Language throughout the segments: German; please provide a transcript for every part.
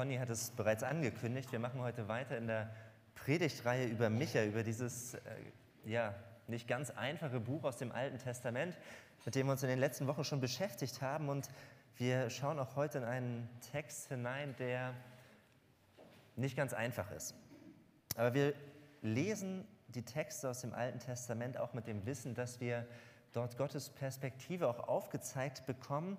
Conny hat es bereits angekündigt. Wir machen heute weiter in der Predigtreihe über Micha, über dieses äh, ja, nicht ganz einfache Buch aus dem Alten Testament, mit dem wir uns in den letzten Wochen schon beschäftigt haben. Und wir schauen auch heute in einen Text hinein, der nicht ganz einfach ist. Aber wir lesen die Texte aus dem Alten Testament auch mit dem Wissen, dass wir dort Gottes Perspektive auch aufgezeigt bekommen,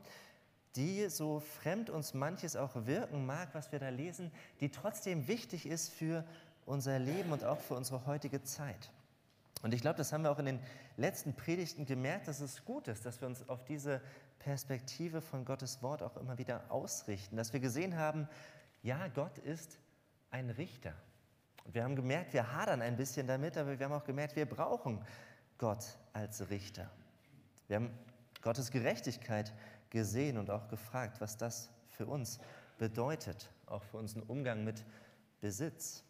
die, so fremd uns manches auch wirken mag, was wir da lesen, die trotzdem wichtig ist für unser Leben und auch für unsere heutige Zeit. Und ich glaube, das haben wir auch in den letzten Predigten gemerkt, dass es gut ist, dass wir uns auf diese Perspektive von Gottes Wort auch immer wieder ausrichten, dass wir gesehen haben, ja, Gott ist ein Richter. Und wir haben gemerkt, wir hadern ein bisschen damit, aber wir haben auch gemerkt, wir brauchen Gott als Richter. Wir haben Gottes Gerechtigkeit gesehen und auch gefragt, was das für uns bedeutet, auch für unseren Umgang mit Besitz.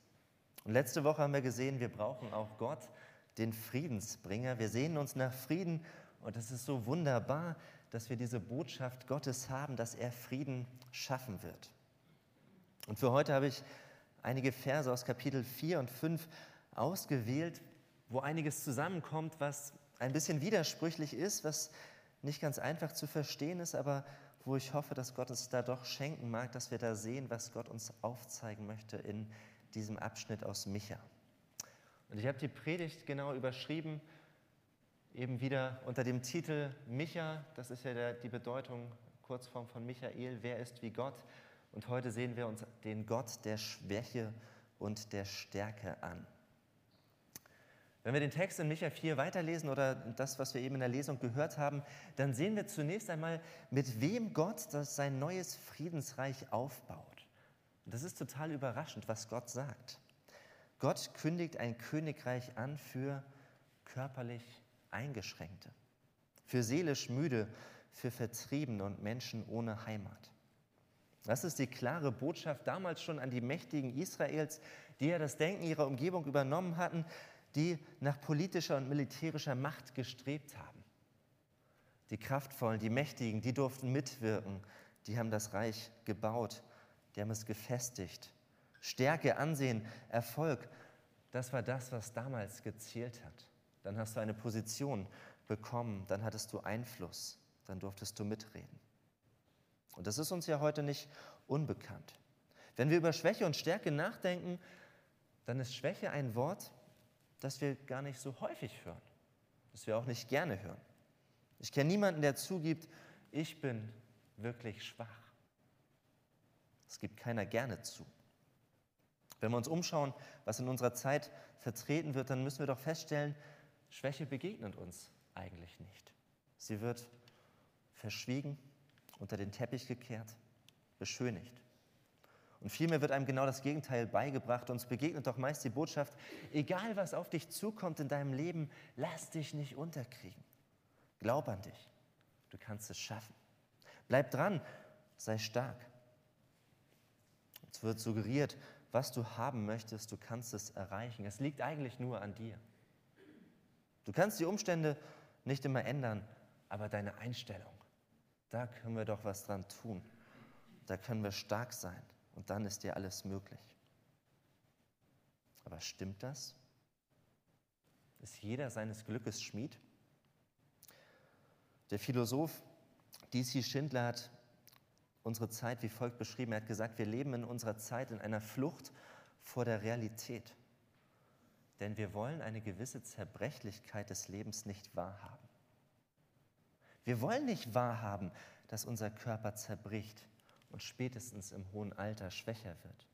Und letzte Woche haben wir gesehen, wir brauchen auch Gott, den Friedensbringer. Wir sehen uns nach Frieden und es ist so wunderbar, dass wir diese Botschaft Gottes haben, dass er Frieden schaffen wird. Und für heute habe ich einige Verse aus Kapitel 4 und 5 ausgewählt, wo einiges zusammenkommt, was ein bisschen widersprüchlich ist, was nicht ganz einfach zu verstehen ist, aber wo ich hoffe, dass Gott es da doch schenken mag, dass wir da sehen, was Gott uns aufzeigen möchte in diesem Abschnitt aus Micha. Und ich habe die Predigt genau überschrieben, eben wieder unter dem Titel Micha, das ist ja der, die Bedeutung, Kurzform von Michael, wer ist wie Gott. Und heute sehen wir uns den Gott der Schwäche und der Stärke an. Wenn wir den Text in Micha 4 weiterlesen oder das, was wir eben in der Lesung gehört haben, dann sehen wir zunächst einmal, mit wem Gott das sein neues Friedensreich aufbaut. Das ist total überraschend, was Gott sagt. Gott kündigt ein Königreich an für körperlich Eingeschränkte, für seelisch Müde, für Vertriebene und Menschen ohne Heimat. Das ist die klare Botschaft damals schon an die Mächtigen Israels, die ja das Denken ihrer Umgebung übernommen hatten, die nach politischer und militärischer Macht gestrebt haben. Die Kraftvollen, die Mächtigen, die durften mitwirken, die haben das Reich gebaut, die haben es gefestigt. Stärke, Ansehen, Erfolg, das war das, was damals gezählt hat. Dann hast du eine Position bekommen, dann hattest du Einfluss, dann durftest du mitreden. Und das ist uns ja heute nicht unbekannt. Wenn wir über Schwäche und Stärke nachdenken, dann ist Schwäche ein Wort, das wir gar nicht so häufig hören, das wir auch nicht gerne hören. Ich kenne niemanden, der zugibt, ich bin wirklich schwach. Es gibt keiner gerne zu. Wenn wir uns umschauen, was in unserer Zeit vertreten wird, dann müssen wir doch feststellen, Schwäche begegnet uns eigentlich nicht. Sie wird verschwiegen, unter den Teppich gekehrt, beschönigt. Und vielmehr wird einem genau das Gegenteil beigebracht. Uns begegnet doch meist die Botschaft, egal was auf dich zukommt in deinem Leben, lass dich nicht unterkriegen. Glaub an dich. Du kannst es schaffen. Bleib dran, sei stark. Es wird suggeriert, was du haben möchtest, du kannst es erreichen. Es liegt eigentlich nur an dir. Du kannst die Umstände nicht immer ändern, aber deine Einstellung, da können wir doch was dran tun. Da können wir stark sein und dann ist dir alles möglich. Aber stimmt das? Ist jeder seines Glückes Schmied? Der Philosoph D.C. Schindler hat unsere Zeit wie folgt beschrieben. Er hat gesagt, wir leben in unserer Zeit in einer Flucht vor der Realität. Denn wir wollen eine gewisse Zerbrechlichkeit des Lebens nicht wahrhaben. Wir wollen nicht wahrhaben, dass unser Körper zerbricht, und spätestens im hohen Alter schwächer wird.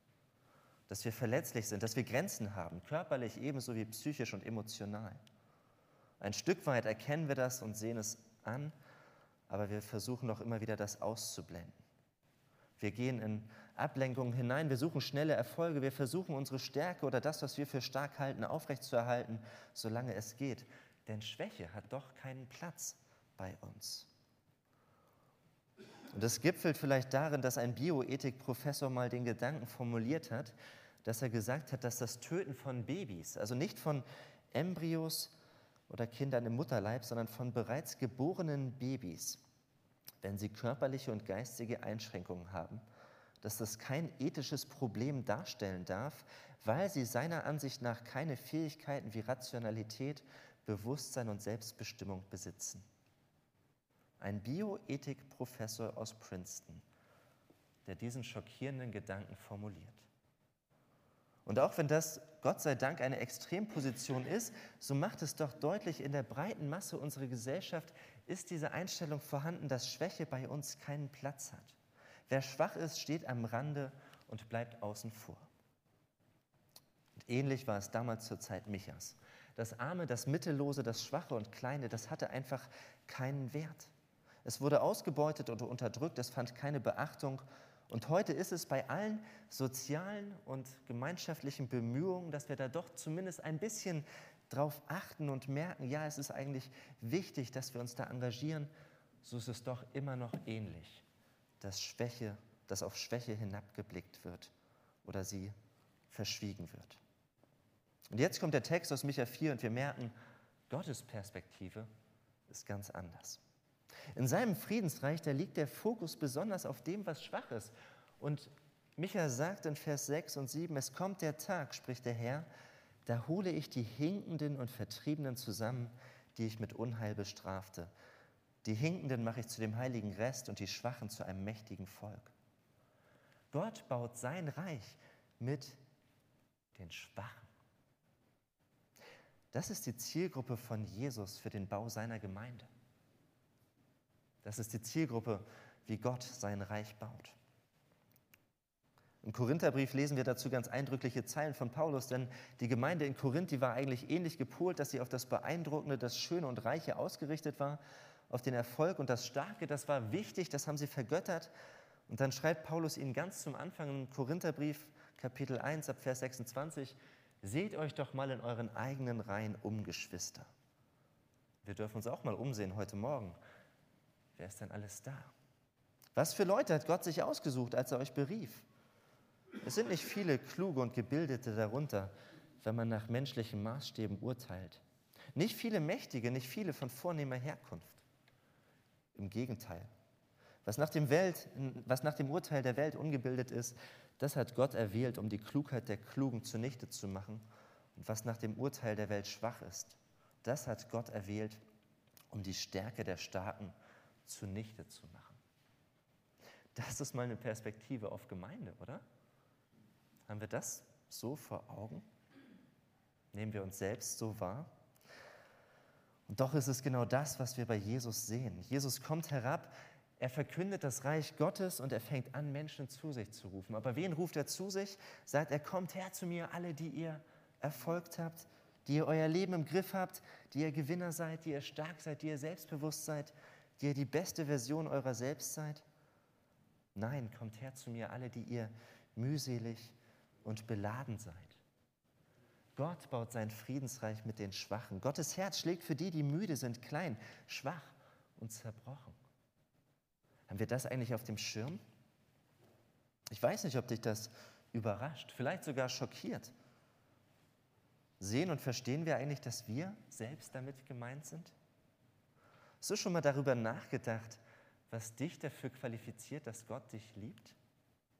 Dass wir verletzlich sind, dass wir Grenzen haben, körperlich ebenso wie psychisch und emotional. Ein Stück weit erkennen wir das und sehen es an, aber wir versuchen doch immer wieder das auszublenden. Wir gehen in Ablenkungen hinein, wir suchen schnelle Erfolge, wir versuchen unsere Stärke oder das, was wir für stark halten, aufrechtzuerhalten, solange es geht. Denn Schwäche hat doch keinen Platz bei uns. Und das gipfelt vielleicht darin, dass ein Bioethikprofessor mal den Gedanken formuliert hat, dass er gesagt hat, dass das Töten von Babys, also nicht von Embryos oder Kindern im Mutterleib, sondern von bereits geborenen Babys, wenn sie körperliche und geistige Einschränkungen haben, dass das kein ethisches Problem darstellen darf, weil sie seiner Ansicht nach keine Fähigkeiten wie Rationalität, Bewusstsein und Selbstbestimmung besitzen. Ein Bioethikprofessor aus Princeton, der diesen schockierenden Gedanken formuliert. Und auch wenn das Gott sei Dank eine Extremposition ist, so macht es doch deutlich, in der breiten Masse unserer Gesellschaft ist diese Einstellung vorhanden, dass Schwäche bei uns keinen Platz hat. Wer schwach ist, steht am Rande und bleibt außen vor. Und ähnlich war es damals zur Zeit Michas. Das Arme, das Mittellose, das Schwache und Kleine, das hatte einfach keinen Wert. Es wurde ausgebeutet oder unterdrückt, es fand keine Beachtung. Und heute ist es bei allen sozialen und gemeinschaftlichen Bemühungen, dass wir da doch zumindest ein bisschen drauf achten und merken, ja, es ist eigentlich wichtig, dass wir uns da engagieren, so ist es doch immer noch ähnlich, dass Schwäche, dass auf Schwäche hinabgeblickt wird oder sie verschwiegen wird. Und jetzt kommt der Text aus Micha 4 und wir merken, Gottes Perspektive ist ganz anders. In seinem Friedensreich, da liegt der Fokus besonders auf dem, was schwach ist. Und Micha sagt in Vers 6 und 7, es kommt der Tag, spricht der Herr, da hole ich die Hinkenden und Vertriebenen zusammen, die ich mit Unheil bestrafte. Die Hinkenden mache ich zu dem heiligen Rest und die Schwachen zu einem mächtigen Volk. Gott baut sein Reich mit den Schwachen. Das ist die Zielgruppe von Jesus für den Bau seiner Gemeinde. Das ist die Zielgruppe, wie Gott sein Reich baut. Im Korintherbrief lesen wir dazu ganz eindrückliche Zeilen von Paulus, denn die Gemeinde in Korinth, die war eigentlich ähnlich gepolt, dass sie auf das Beeindruckende, das Schöne und Reiche ausgerichtet war, auf den Erfolg und das Starke, das war wichtig, das haben sie vergöttert. Und dann schreibt Paulus ihnen ganz zum Anfang im Korintherbrief, Kapitel 1, ab Vers 26, Seht euch doch mal in euren eigenen Reihen um, Geschwister. Wir dürfen uns auch mal umsehen heute Morgen. Wer ist denn alles da? Was für Leute hat Gott sich ausgesucht, als er euch berief? Es sind nicht viele kluge und gebildete darunter, wenn man nach menschlichen Maßstäben urteilt. Nicht viele Mächtige, nicht viele von vornehmer Herkunft. Im Gegenteil. Was nach, dem Welt, was nach dem Urteil der Welt ungebildet ist, das hat Gott erwählt, um die Klugheit der Klugen zunichte zu machen. Und was nach dem Urteil der Welt schwach ist, das hat Gott erwählt, um die Stärke der Starken zunichte zu machen. Das ist mal eine Perspektive auf Gemeinde, oder? Haben wir das so vor Augen? Nehmen wir uns selbst so wahr? Und doch ist es genau das, was wir bei Jesus sehen. Jesus kommt herab, er verkündet das Reich Gottes und er fängt an, Menschen zu sich zu rufen. Aber wen ruft er zu sich? Sagt er, kommt her zu mir, alle, die ihr erfolgt habt, die ihr euer Leben im Griff habt, die ihr Gewinner seid, die ihr stark seid, die ihr selbstbewusst seid, die ihr die beste Version eurer selbst seid. Nein, kommt her zu mir, alle, die ihr mühselig und beladen seid. Gott baut sein Friedensreich mit den Schwachen. Gottes Herz schlägt für die, die müde sind, klein, schwach und zerbrochen. Haben wir das eigentlich auf dem Schirm? Ich weiß nicht, ob dich das überrascht, vielleicht sogar schockiert. Sehen und verstehen wir eigentlich, dass wir selbst damit gemeint sind? Hast du schon mal darüber nachgedacht, was dich dafür qualifiziert, dass Gott dich liebt?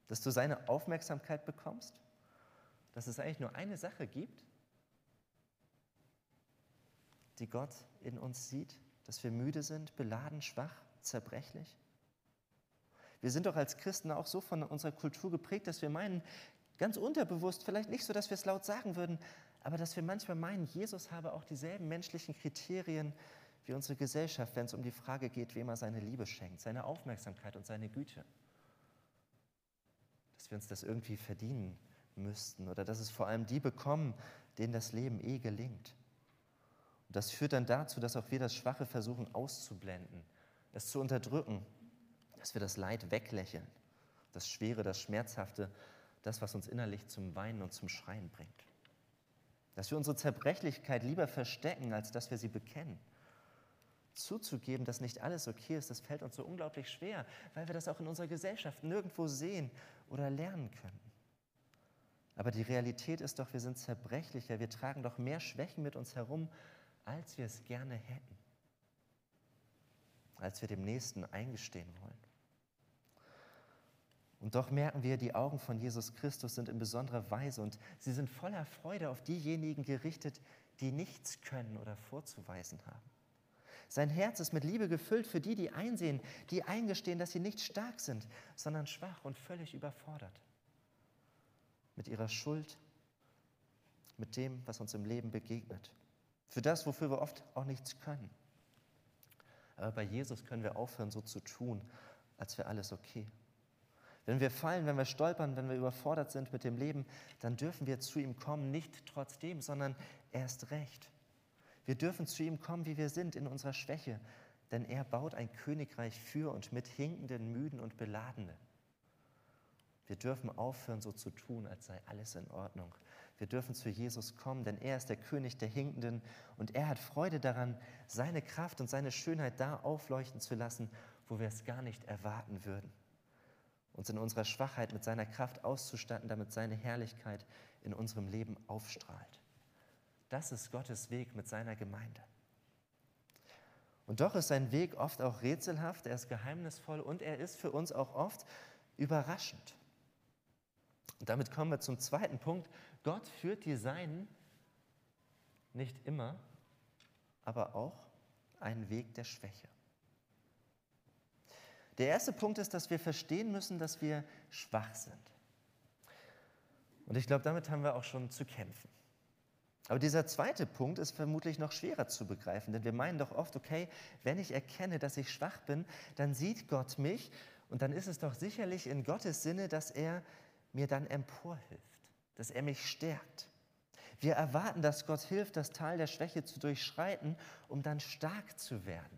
Dass du seine Aufmerksamkeit bekommst? Dass es eigentlich nur eine Sache gibt, die Gott in uns sieht, dass wir müde sind, beladen, schwach, zerbrechlich? Wir sind doch als Christen auch so von unserer Kultur geprägt, dass wir meinen, ganz unterbewusst, vielleicht nicht so, dass wir es laut sagen würden, aber dass wir manchmal meinen, Jesus habe auch dieselben menschlichen Kriterien wie unsere Gesellschaft, wenn es um die Frage geht, wem er seine Liebe schenkt, seine Aufmerksamkeit und seine Güte. Dass wir uns das irgendwie verdienen müssten oder dass es vor allem die bekommen, denen das Leben eh gelingt. Und das führt dann dazu, dass auch wir das Schwache versuchen auszublenden, es zu unterdrücken dass wir das Leid weglächeln, das Schwere, das Schmerzhafte, das, was uns innerlich zum Weinen und zum Schreien bringt. Dass wir unsere Zerbrechlichkeit lieber verstecken, als dass wir sie bekennen. Zuzugeben, dass nicht alles okay ist, das fällt uns so unglaublich schwer, weil wir das auch in unserer Gesellschaft nirgendwo sehen oder lernen können. Aber die Realität ist doch, wir sind zerbrechlicher, wir tragen doch mehr Schwächen mit uns herum, als wir es gerne hätten, als wir dem Nächsten eingestehen wollen. Und doch merken wir, die Augen von Jesus Christus sind in besonderer Weise und sie sind voller Freude auf diejenigen gerichtet, die nichts können oder vorzuweisen haben. Sein Herz ist mit Liebe gefüllt für die, die einsehen, die eingestehen, dass sie nicht stark sind, sondern schwach und völlig überfordert. Mit ihrer Schuld, mit dem, was uns im Leben begegnet. Für das, wofür wir oft auch nichts können. Aber bei Jesus können wir aufhören, so zu tun, als wäre alles okay. Wenn wir fallen, wenn wir stolpern, wenn wir überfordert sind mit dem Leben, dann dürfen wir zu ihm kommen, nicht trotzdem, sondern erst recht. Wir dürfen zu ihm kommen, wie wir sind, in unserer Schwäche, denn er baut ein Königreich für und mit Hinkenden, Müden und Beladenen. Wir dürfen aufhören, so zu tun, als sei alles in Ordnung. Wir dürfen zu Jesus kommen, denn er ist der König der Hinkenden und er hat Freude daran, seine Kraft und seine Schönheit da aufleuchten zu lassen, wo wir es gar nicht erwarten würden uns in unserer Schwachheit mit seiner Kraft auszustatten, damit seine Herrlichkeit in unserem Leben aufstrahlt. Das ist Gottes Weg mit seiner Gemeinde. Und doch ist sein Weg oft auch rätselhaft, er ist geheimnisvoll und er ist für uns auch oft überraschend. Und damit kommen wir zum zweiten Punkt. Gott führt die Seinen nicht immer, aber auch einen Weg der Schwäche. Der erste Punkt ist, dass wir verstehen müssen, dass wir schwach sind. Und ich glaube, damit haben wir auch schon zu kämpfen. Aber dieser zweite Punkt ist vermutlich noch schwerer zu begreifen, denn wir meinen doch oft, okay, wenn ich erkenne, dass ich schwach bin, dann sieht Gott mich und dann ist es doch sicherlich in Gottes Sinne, dass er mir dann emporhilft, dass er mich stärkt. Wir erwarten, dass Gott hilft, das Tal der Schwäche zu durchschreiten, um dann stark zu werden.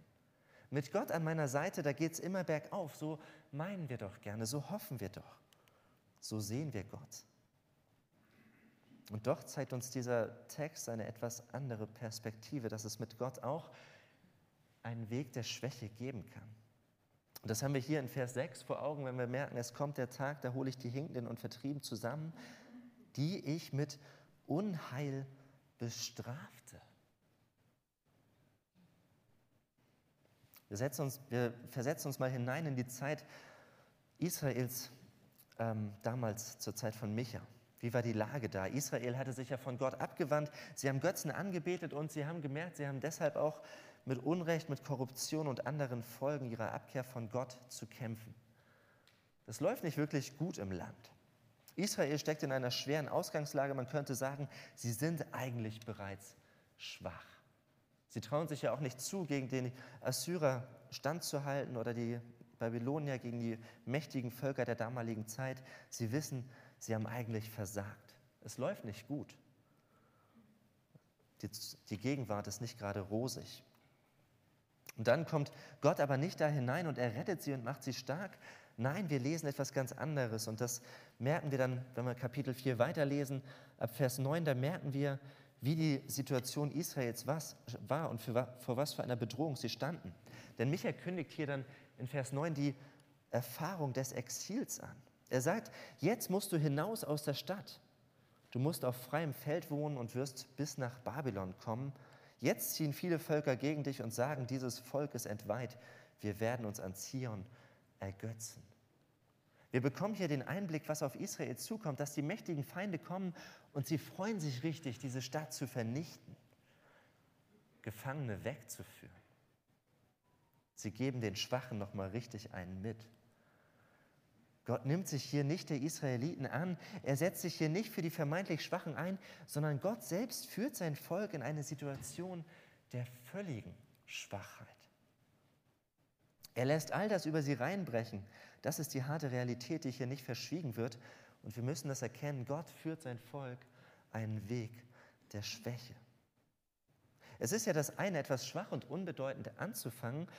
Mit Gott an meiner Seite, da geht es immer bergauf. So meinen wir doch gerne, so hoffen wir doch. So sehen wir Gott. Und doch zeigt uns dieser Text eine etwas andere Perspektive, dass es mit Gott auch einen Weg der Schwäche geben kann. Und das haben wir hier in Vers 6 vor Augen, wenn wir merken, es kommt der Tag, da hole ich die Hinkenden und Vertrieben zusammen, die ich mit Unheil bestrafte. Wir, uns, wir versetzen uns mal hinein in die Zeit Israels ähm, damals zur Zeit von Micha. Wie war die Lage da? Israel hatte sich ja von Gott abgewandt. Sie haben Götzen angebetet und sie haben gemerkt, sie haben deshalb auch mit Unrecht, mit Korruption und anderen Folgen ihrer Abkehr von Gott zu kämpfen. Das läuft nicht wirklich gut im Land. Israel steckt in einer schweren Ausgangslage. Man könnte sagen, sie sind eigentlich bereits schwach. Sie trauen sich ja auch nicht zu, gegen den Assyrer standzuhalten oder die Babylonier gegen die mächtigen Völker der damaligen Zeit. Sie wissen, sie haben eigentlich versagt. Es läuft nicht gut. Die, die Gegenwart ist nicht gerade rosig. Und dann kommt Gott aber nicht da hinein und er rettet sie und macht sie stark. Nein, wir lesen etwas ganz anderes und das merken wir dann, wenn wir Kapitel 4 weiterlesen, ab Vers 9, da merken wir, wie die Situation Israels was, war und für, vor was für einer Bedrohung sie standen. Denn Micha kündigt hier dann in Vers 9 die Erfahrung des Exils an. Er sagt, jetzt musst du hinaus aus der Stadt. Du musst auf freiem Feld wohnen und wirst bis nach Babylon kommen. Jetzt ziehen viele Völker gegen dich und sagen, dieses Volk ist entweiht. Wir werden uns an Zion ergötzen. Wir bekommen hier den Einblick, was auf Israel zukommt, dass die mächtigen Feinde kommen und sie freuen sich richtig, diese Stadt zu vernichten, Gefangene wegzuführen. Sie geben den Schwachen nochmal richtig einen mit. Gott nimmt sich hier nicht der Israeliten an, er setzt sich hier nicht für die vermeintlich Schwachen ein, sondern Gott selbst führt sein Volk in eine Situation der völligen Schwachheit. Er lässt all das über sie reinbrechen, das ist die harte Realität, die hier nicht verschwiegen wird. Und wir müssen das erkennen. Gott führt sein Volk einen Weg der Schwäche. Es ist ja das eine, etwas schwach und unbedeutend anzufangen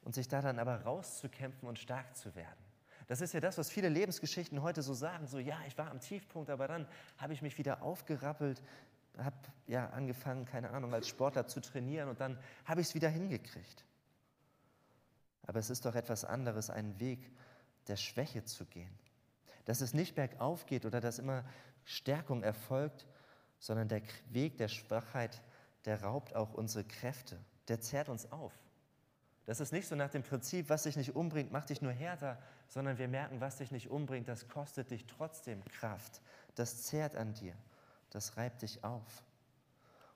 und sich da dann aber rauszukämpfen und stark zu werden. Das ist ja das, was viele Lebensgeschichten heute so sagen. So, ja, ich war am Tiefpunkt, aber dann habe ich mich wieder aufgerappelt, habe ja angefangen, keine Ahnung, als Sportler zu trainieren und dann habe ich es wieder hingekriegt. Aber es ist doch etwas anderes, einen Weg der Schwäche zu gehen. Dass es nicht bergauf geht oder dass immer Stärkung erfolgt, sondern der Weg der Schwachheit, der raubt auch unsere Kräfte, der zehrt uns auf. Das ist nicht so nach dem Prinzip, was dich nicht umbringt, macht dich nur härter, sondern wir merken, was dich nicht umbringt, das kostet dich trotzdem Kraft. Das zehrt an dir, das reibt dich auf.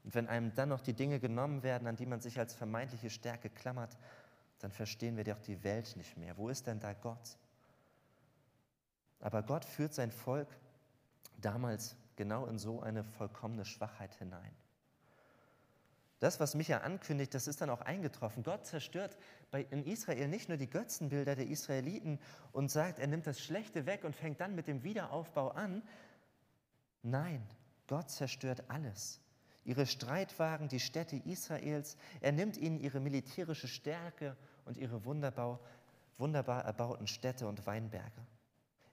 Und wenn einem dann noch die Dinge genommen werden, an die man sich als vermeintliche Stärke klammert, dann verstehen wir doch die Welt nicht mehr. Wo ist denn da Gott? Aber Gott führt sein Volk damals genau in so eine vollkommene Schwachheit hinein. Das, was Micha ankündigt, das ist dann auch eingetroffen. Gott zerstört in Israel nicht nur die Götzenbilder der Israeliten und sagt, er nimmt das Schlechte weg und fängt dann mit dem Wiederaufbau an. Nein, Gott zerstört alles. Ihre Streitwagen, die Städte Israels. Er nimmt ihnen ihre militärische Stärke und ihre wunderbar, wunderbar erbauten Städte und Weinberge.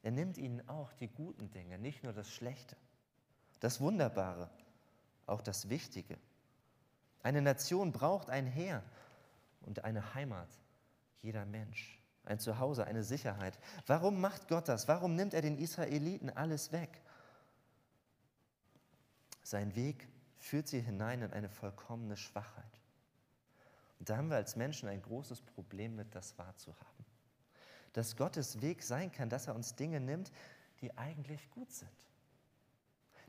Er nimmt ihnen auch die guten Dinge, nicht nur das Schlechte, das Wunderbare, auch das Wichtige. Eine Nation braucht ein Heer und eine Heimat, jeder Mensch, ein Zuhause, eine Sicherheit. Warum macht Gott das? Warum nimmt er den Israeliten alles weg? Sein Weg führt sie hinein in eine vollkommene Schwachheit. Und da haben wir als Menschen ein großes Problem mit, das wahrzuhaben. Dass Gottes Weg sein kann, dass er uns Dinge nimmt, die eigentlich gut sind.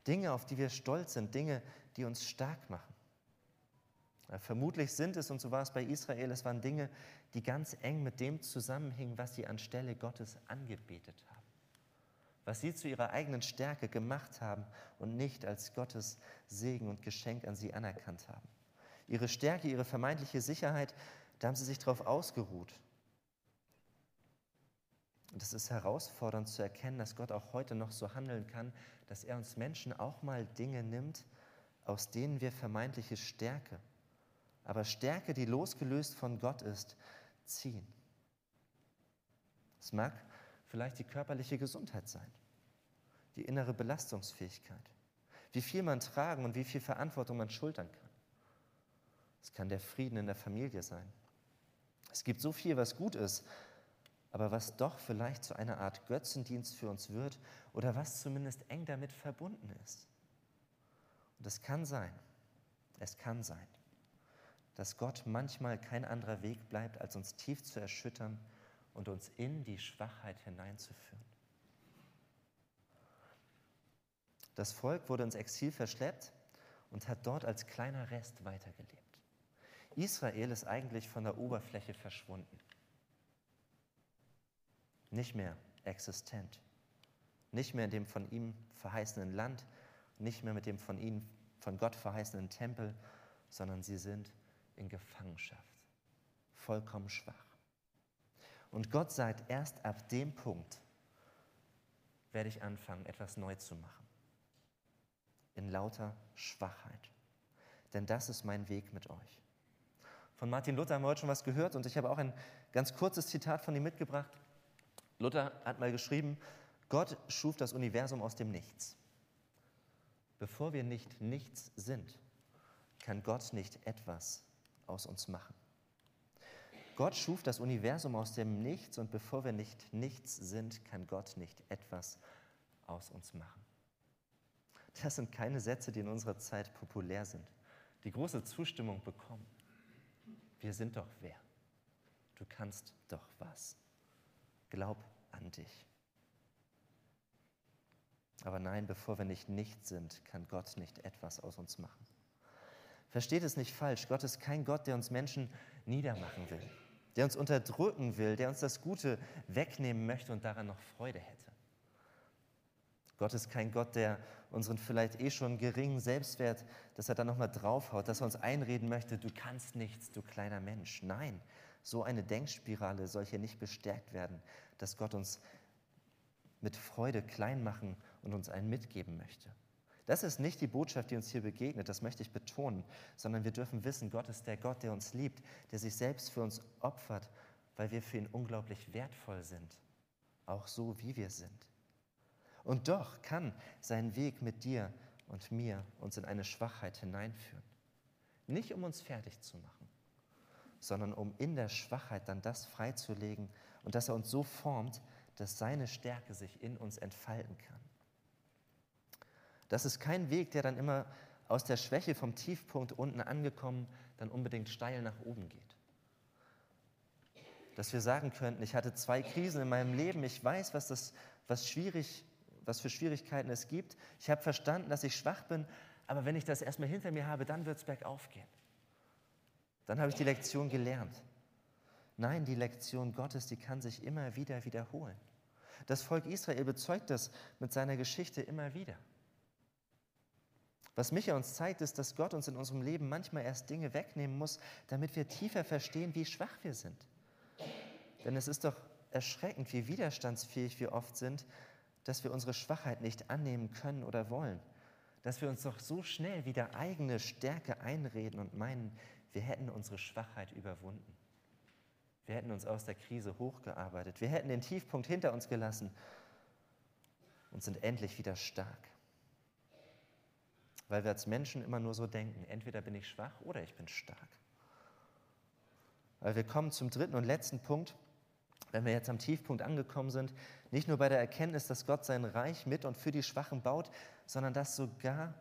Dinge, auf die wir stolz sind, Dinge, die uns stark machen. Vermutlich sind es, und so war es bei Israel, es waren Dinge, die ganz eng mit dem zusammenhingen, was sie anstelle Gottes angebetet haben. Was sie zu ihrer eigenen Stärke gemacht haben und nicht als Gottes Segen und Geschenk an sie anerkannt haben. Ihre Stärke, ihre vermeintliche Sicherheit, da haben sie sich darauf ausgeruht. Und es ist herausfordernd zu erkennen, dass Gott auch heute noch so handeln kann, dass er uns Menschen auch mal Dinge nimmt, aus denen wir vermeintliche Stärke aber Stärke, die losgelöst von Gott ist, ziehen. Es mag vielleicht die körperliche Gesundheit sein, die innere Belastungsfähigkeit, wie viel man tragen und wie viel Verantwortung man schultern kann. Es kann der Frieden in der Familie sein. Es gibt so viel, was gut ist, aber was doch vielleicht zu einer Art Götzendienst für uns wird oder was zumindest eng damit verbunden ist. Und es kann sein, es kann sein, dass Gott manchmal kein anderer Weg bleibt, als uns tief zu erschüttern und uns in die Schwachheit hineinzuführen. Das Volk wurde ins Exil verschleppt und hat dort als kleiner Rest weitergelebt. Israel ist eigentlich von der Oberfläche verschwunden. Nicht mehr existent. Nicht mehr in dem von ihm verheißenen Land, nicht mehr mit dem von ihnen, von Gott verheißenen Tempel, sondern sie sind in Gefangenschaft, vollkommen schwach. Und Gott sagt, erst ab dem Punkt werde ich anfangen, etwas neu zu machen. In lauter Schwachheit. Denn das ist mein Weg mit euch. Von Martin Luther haben wir heute schon was gehört und ich habe auch ein ganz kurzes Zitat von ihm mitgebracht. Luther hat mal geschrieben, Gott schuf das Universum aus dem Nichts. Bevor wir nicht nichts sind, kann Gott nicht etwas aus uns machen. Gott schuf das Universum aus dem Nichts und bevor wir nicht nichts sind, kann Gott nicht etwas aus uns machen. Das sind keine Sätze, die in unserer Zeit populär sind, die große Zustimmung bekommen. Wir sind doch wer? Du kannst doch was. Glaub an dich. Aber nein, bevor wir nicht nichts sind, kann Gott nicht etwas aus uns machen. Versteht es nicht falsch. Gott ist kein Gott, der uns Menschen niedermachen will, der uns unterdrücken will, der uns das Gute wegnehmen möchte und daran noch Freude hätte. Gott ist kein Gott, der unseren vielleicht eh schon geringen Selbstwert, dass er da nochmal draufhaut, dass er uns einreden möchte, du kannst nichts, du kleiner Mensch. Nein, so eine Denkspirale soll hier nicht bestärkt werden, dass Gott uns mit Freude klein machen und uns einen mitgeben möchte. Das ist nicht die Botschaft, die uns hier begegnet, das möchte ich betonen, sondern wir dürfen wissen, Gott ist der Gott, der uns liebt, der sich selbst für uns opfert, weil wir für ihn unglaublich wertvoll sind, auch so wie wir sind. Und doch kann sein Weg mit dir und mir uns in eine Schwachheit hineinführen. Nicht um uns fertig zu machen, sondern um in der Schwachheit dann das freizulegen und dass er uns so formt, dass seine Stärke sich in uns entfalten kann. Das ist kein Weg, der dann immer aus der Schwäche vom Tiefpunkt unten angekommen dann unbedingt steil nach oben geht. Dass wir sagen könnten, ich hatte zwei Krisen in meinem Leben, ich weiß, was, das, was, schwierig, was für Schwierigkeiten es gibt. Ich habe verstanden, dass ich schwach bin, aber wenn ich das erstmal hinter mir habe, dann wird es bergauf gehen. Dann habe ich die Lektion gelernt. Nein, die Lektion Gottes, die kann sich immer wieder wiederholen. Das Volk Israel bezeugt das mit seiner Geschichte immer wieder. Was Micha uns zeigt, ist, dass Gott uns in unserem Leben manchmal erst Dinge wegnehmen muss, damit wir tiefer verstehen, wie schwach wir sind. Denn es ist doch erschreckend, wie widerstandsfähig wir oft sind, dass wir unsere Schwachheit nicht annehmen können oder wollen. Dass wir uns doch so schnell wieder eigene Stärke einreden und meinen, wir hätten unsere Schwachheit überwunden. Wir hätten uns aus der Krise hochgearbeitet. Wir hätten den Tiefpunkt hinter uns gelassen und sind endlich wieder stark. Weil wir als Menschen immer nur so denken, entweder bin ich schwach oder ich bin stark. Weil wir kommen zum dritten und letzten Punkt, wenn wir jetzt am Tiefpunkt angekommen sind, nicht nur bei der Erkenntnis, dass Gott sein Reich mit und für die Schwachen baut, sondern dass sogar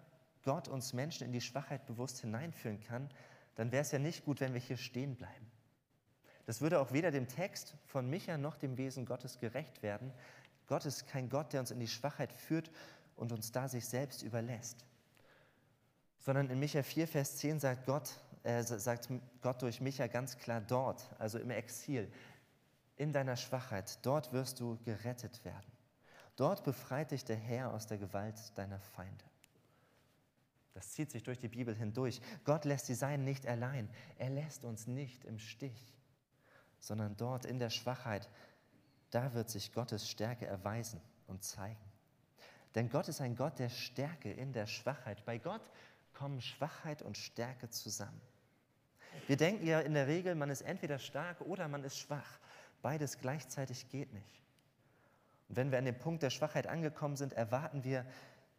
Gott uns Menschen in die Schwachheit bewusst hineinführen kann, dann wäre es ja nicht gut, wenn wir hier stehen bleiben. Das würde auch weder dem Text von Micha noch dem Wesen Gottes gerecht werden. Gott ist kein Gott, der uns in die Schwachheit führt und uns da sich selbst überlässt. Sondern in Micha 4, Vers 10 sagt Gott, äh, sagt Gott durch Micha ganz klar dort, also im Exil, in deiner Schwachheit, dort wirst du gerettet werden. Dort befreit dich der Herr aus der Gewalt deiner Feinde. Das zieht sich durch die Bibel hindurch. Gott lässt die Seinen nicht allein. Er lässt uns nicht im Stich sondern dort in der Schwachheit, da wird sich Gottes Stärke erweisen und zeigen. Denn Gott ist ein Gott der Stärke in der Schwachheit. Bei Gott kommen Schwachheit und Stärke zusammen. Wir denken ja in der Regel, man ist entweder stark oder man ist schwach. Beides gleichzeitig geht nicht. Und wenn wir an dem Punkt der Schwachheit angekommen sind, erwarten wir,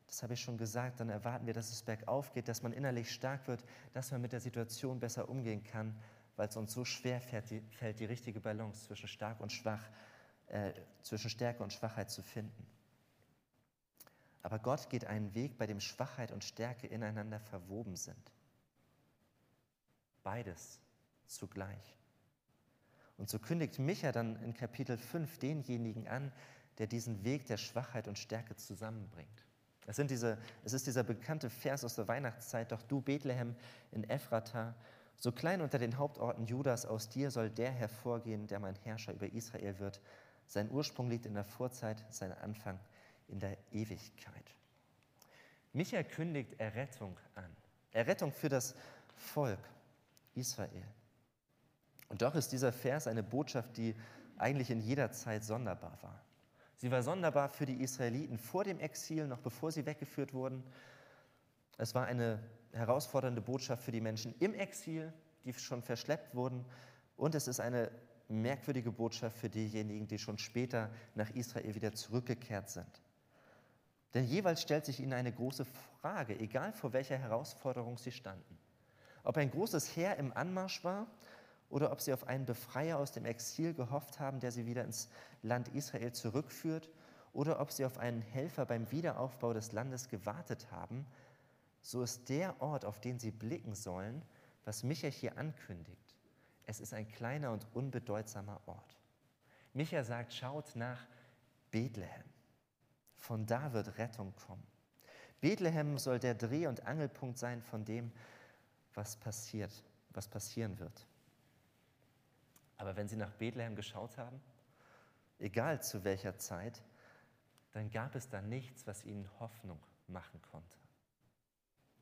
das habe ich schon gesagt, dann erwarten wir, dass es bergauf geht, dass man innerlich stark wird, dass man mit der Situation besser umgehen kann weil es uns so schwer fällt die, fällt, die richtige Balance zwischen stark und schwach, äh, zwischen Stärke und Schwachheit zu finden. Aber Gott geht einen Weg, bei dem Schwachheit und Stärke ineinander verwoben sind. Beides zugleich. Und so kündigt Micha dann in Kapitel 5 denjenigen an, der diesen Weg der Schwachheit und Stärke zusammenbringt. Es, sind diese, es ist dieser bekannte Vers aus der Weihnachtszeit, doch du Bethlehem in Ephrata, so klein unter den Hauptorten Judas, aus dir soll der hervorgehen, der mein Herrscher über Israel wird. Sein Ursprung liegt in der Vorzeit, sein Anfang in der Ewigkeit. Micha kündigt Errettung an. Errettung für das Volk Israel. Und doch ist dieser Vers eine Botschaft, die eigentlich in jeder Zeit sonderbar war. Sie war sonderbar für die Israeliten vor dem Exil, noch bevor sie weggeführt wurden. Es war eine herausfordernde Botschaft für die Menschen im Exil, die schon verschleppt wurden. Und es ist eine merkwürdige Botschaft für diejenigen, die schon später nach Israel wieder zurückgekehrt sind. Denn jeweils stellt sich ihnen eine große Frage, egal vor welcher Herausforderung sie standen. Ob ein großes Heer im Anmarsch war oder ob sie auf einen Befreier aus dem Exil gehofft haben, der sie wieder ins Land Israel zurückführt, oder ob sie auf einen Helfer beim Wiederaufbau des Landes gewartet haben, so ist der Ort, auf den sie blicken sollen, was Micha hier ankündigt. Es ist ein kleiner und unbedeutsamer Ort. Micha sagt, schaut nach Bethlehem. Von da wird Rettung kommen. Bethlehem soll der Dreh- und Angelpunkt sein von dem, was passiert, was passieren wird. Aber wenn sie nach Bethlehem geschaut haben, egal zu welcher Zeit, dann gab es da nichts, was ihnen Hoffnung machen konnte.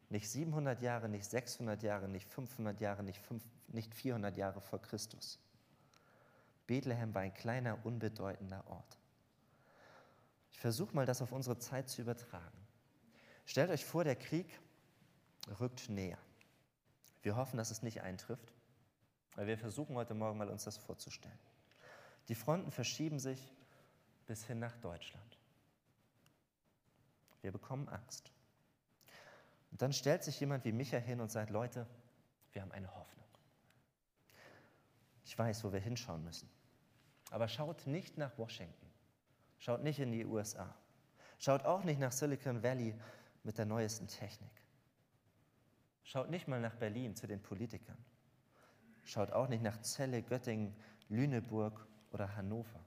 Nicht 700 Jahre, nicht 600 Jahre, nicht 500 Jahre, nicht, 5, nicht 400 Jahre vor Christus. Bethlehem war ein kleiner, unbedeutender Ort. Ich versuche mal, das auf unsere Zeit zu übertragen. Stellt euch vor, der Krieg rückt näher. Wir hoffen, dass es nicht eintrifft, weil wir versuchen heute Morgen mal uns das vorzustellen. Die Fronten verschieben sich bis hin nach Deutschland. Wir bekommen Angst. Und dann stellt sich jemand wie Micha hin und sagt, Leute, wir haben eine Hoffnung. Ich weiß, wo wir hinschauen müssen. Aber schaut nicht nach Washington. Schaut nicht in die USA. Schaut auch nicht nach Silicon Valley mit der neuesten Technik. Schaut nicht mal nach Berlin zu den Politikern. Schaut auch nicht nach Celle, Göttingen, Lüneburg oder Hannover,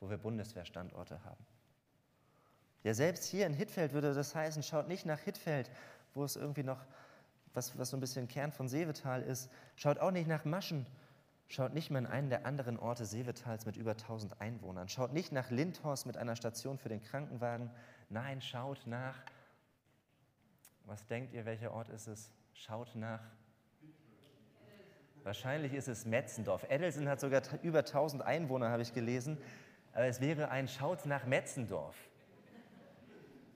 wo wir Bundeswehrstandorte haben. Ja, selbst hier in Hittfeld würde das heißen, schaut nicht nach Hittfeld, wo es irgendwie noch, was, was so ein bisschen Kern von Seevetal ist, schaut auch nicht nach Maschen, schaut nicht mehr in einen der anderen Orte Seevetals mit über 1000 Einwohnern, schaut nicht nach Lindhorst mit einer Station für den Krankenwagen, nein, schaut nach, was denkt ihr, welcher Ort ist es? Schaut nach Wahrscheinlich ist es Metzendorf. Eddelsen hat sogar über 1000 Einwohner, habe ich gelesen. Aber es wäre ein Schaut nach Metzendorf.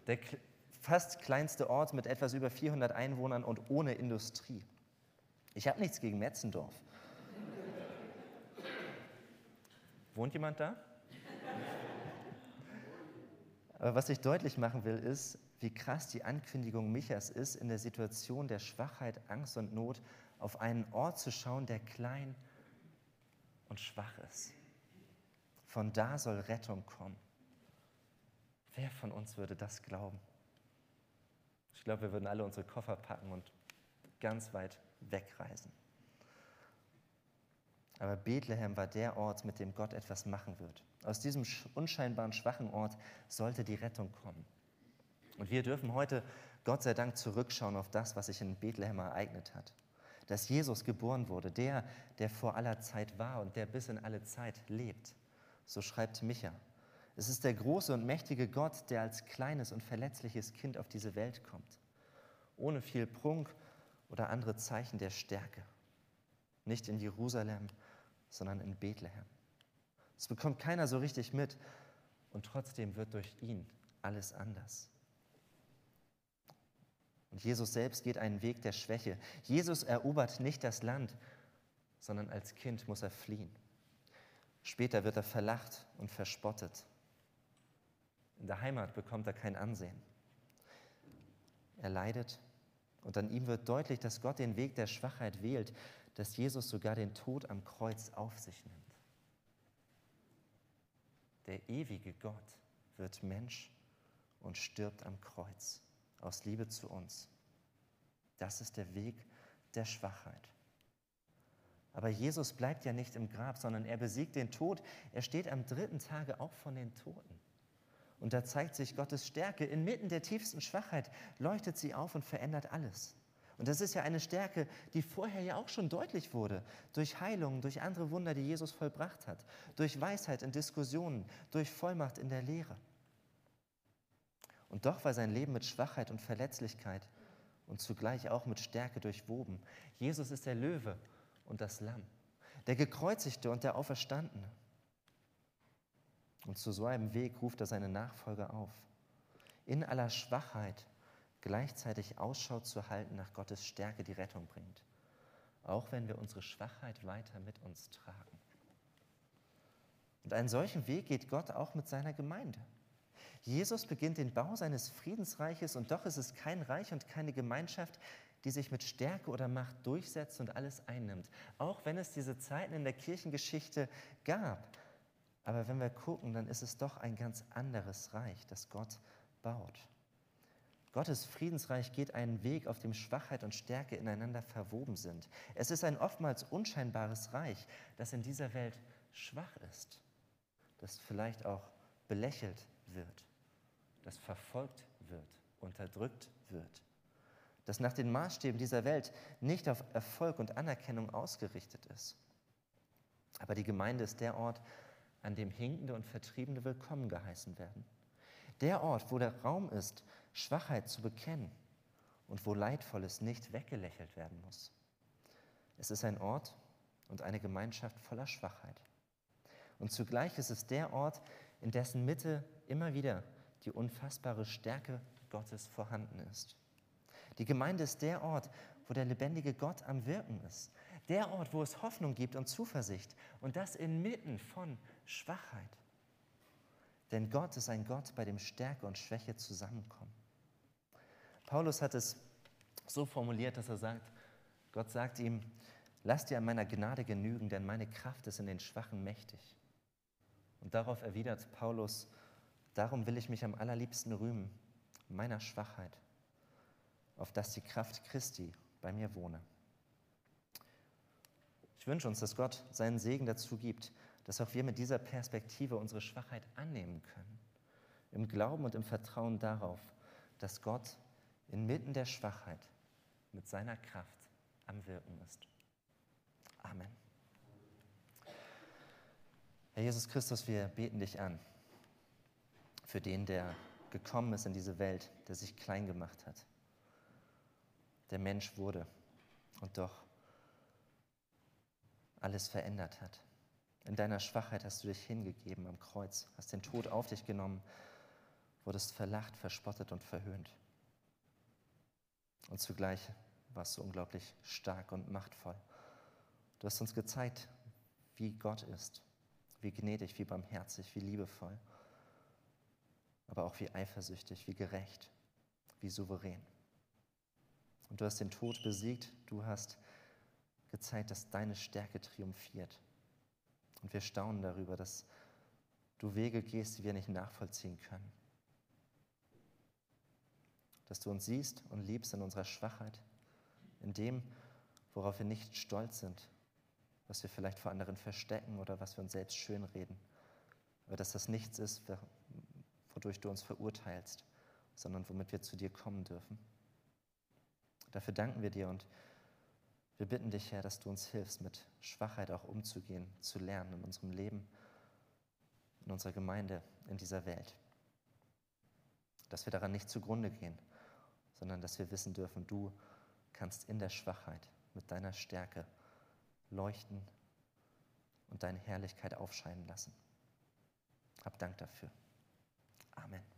Der fast kleinste Ort mit etwas über 400 Einwohnern und ohne Industrie. Ich habe nichts gegen Metzendorf. Wohnt jemand da? Aber was ich deutlich machen will, ist, wie krass die Ankündigung Michas ist, in der Situation der Schwachheit, Angst und Not auf einen Ort zu schauen, der klein und schwach ist. Von da soll Rettung kommen. Wer von uns würde das glauben? Ich glaube, wir würden alle unsere Koffer packen und ganz weit wegreisen. Aber Bethlehem war der Ort, mit dem Gott etwas machen wird. Aus diesem unscheinbaren schwachen Ort sollte die Rettung kommen. Und wir dürfen heute Gott sei Dank zurückschauen auf das, was sich in Bethlehem ereignet hat dass Jesus geboren wurde, der, der vor aller Zeit war und der bis in alle Zeit lebt. So schreibt Micha. Es ist der große und mächtige Gott, der als kleines und verletzliches Kind auf diese Welt kommt, ohne viel Prunk oder andere Zeichen der Stärke. Nicht in Jerusalem, sondern in Bethlehem. Es bekommt keiner so richtig mit und trotzdem wird durch ihn alles anders. Und Jesus selbst geht einen Weg der Schwäche. Jesus erobert nicht das Land, sondern als Kind muss er fliehen. Später wird er verlacht und verspottet. In der Heimat bekommt er kein Ansehen. Er leidet und an ihm wird deutlich, dass Gott den Weg der Schwachheit wählt, dass Jesus sogar den Tod am Kreuz auf sich nimmt. Der ewige Gott wird Mensch und stirbt am Kreuz aus Liebe zu uns. Das ist der Weg der Schwachheit. Aber Jesus bleibt ja nicht im Grab, sondern er besiegt den Tod. Er steht am dritten Tage auch von den Toten. Und da zeigt sich Gottes Stärke. Inmitten der tiefsten Schwachheit leuchtet sie auf und verändert alles. Und das ist ja eine Stärke, die vorher ja auch schon deutlich wurde. Durch Heilungen, durch andere Wunder, die Jesus vollbracht hat. Durch Weisheit in Diskussionen, durch Vollmacht in der Lehre. Und doch war sein Leben mit Schwachheit und Verletzlichkeit und zugleich auch mit Stärke durchwoben. Jesus ist der Löwe und das Lamm, der gekreuzigte und der Auferstandene. Und zu so einem Weg ruft er seine Nachfolger auf, in aller Schwachheit gleichzeitig Ausschau zu halten nach Gottes Stärke, die Rettung bringt, auch wenn wir unsere Schwachheit weiter mit uns tragen. Und einen solchen Weg geht Gott auch mit seiner Gemeinde. Jesus beginnt den Bau seines Friedensreiches und doch ist es kein Reich und keine Gemeinschaft, die sich mit Stärke oder Macht durchsetzt und alles einnimmt. Auch wenn es diese Zeiten in der Kirchengeschichte gab. Aber wenn wir gucken, dann ist es doch ein ganz anderes Reich, das Gott baut. Gottes Friedensreich geht einen Weg, auf dem Schwachheit und Stärke ineinander verwoben sind. Es ist ein oftmals unscheinbares Reich, das in dieser Welt schwach ist, das vielleicht auch belächelt wird das verfolgt wird, unterdrückt wird, das nach den Maßstäben dieser Welt nicht auf Erfolg und Anerkennung ausgerichtet ist. Aber die Gemeinde ist der Ort, an dem Hinkende und Vertriebene willkommen geheißen werden. Der Ort, wo der Raum ist, Schwachheit zu bekennen und wo Leidvolles nicht weggelächelt werden muss. Es ist ein Ort und eine Gemeinschaft voller Schwachheit. Und zugleich ist es der Ort, in dessen Mitte immer wieder die unfassbare Stärke Gottes vorhanden ist. Die Gemeinde ist der Ort, wo der lebendige Gott am Wirken ist. Der Ort, wo es Hoffnung gibt und Zuversicht und das inmitten von Schwachheit. Denn Gott ist ein Gott, bei dem Stärke und Schwäche zusammenkommen. Paulus hat es so formuliert, dass er sagt, Gott sagt ihm, lass dir an meiner Gnade genügen, denn meine Kraft ist in den Schwachen mächtig. Und darauf erwidert Paulus, Darum will ich mich am allerliebsten rühmen, meiner Schwachheit, auf dass die Kraft Christi bei mir wohne. Ich wünsche uns, dass Gott seinen Segen dazu gibt, dass auch wir mit dieser Perspektive unsere Schwachheit annehmen können. Im Glauben und im Vertrauen darauf, dass Gott inmitten der Schwachheit mit seiner Kraft am Wirken ist. Amen. Herr Jesus Christus, wir beten dich an für den, der gekommen ist in diese Welt, der sich klein gemacht hat, der Mensch wurde und doch alles verändert hat. In deiner Schwachheit hast du dich hingegeben am Kreuz, hast den Tod auf dich genommen, wurdest verlacht, verspottet und verhöhnt. Und zugleich warst du unglaublich stark und machtvoll. Du hast uns gezeigt, wie Gott ist, wie gnädig, wie barmherzig, wie liebevoll, aber auch wie eifersüchtig, wie gerecht, wie souverän. Und du hast den Tod besiegt, du hast gezeigt, dass deine Stärke triumphiert. Und wir staunen darüber, dass du Wege gehst, die wir nicht nachvollziehen können. Dass du uns siehst und liebst in unserer Schwachheit, in dem, worauf wir nicht stolz sind, was wir vielleicht vor anderen verstecken oder was wir uns selbst schönreden. Aber dass das nichts ist, wodurch du uns verurteilst, sondern womit wir zu dir kommen dürfen. Dafür danken wir dir und wir bitten dich, Herr, dass du uns hilfst, mit Schwachheit auch umzugehen, zu lernen in unserem Leben, in unserer Gemeinde, in dieser Welt. Dass wir daran nicht zugrunde gehen, sondern dass wir wissen dürfen, du kannst in der Schwachheit mit deiner Stärke leuchten und deine Herrlichkeit aufscheinen lassen. Hab Dank dafür. Amen.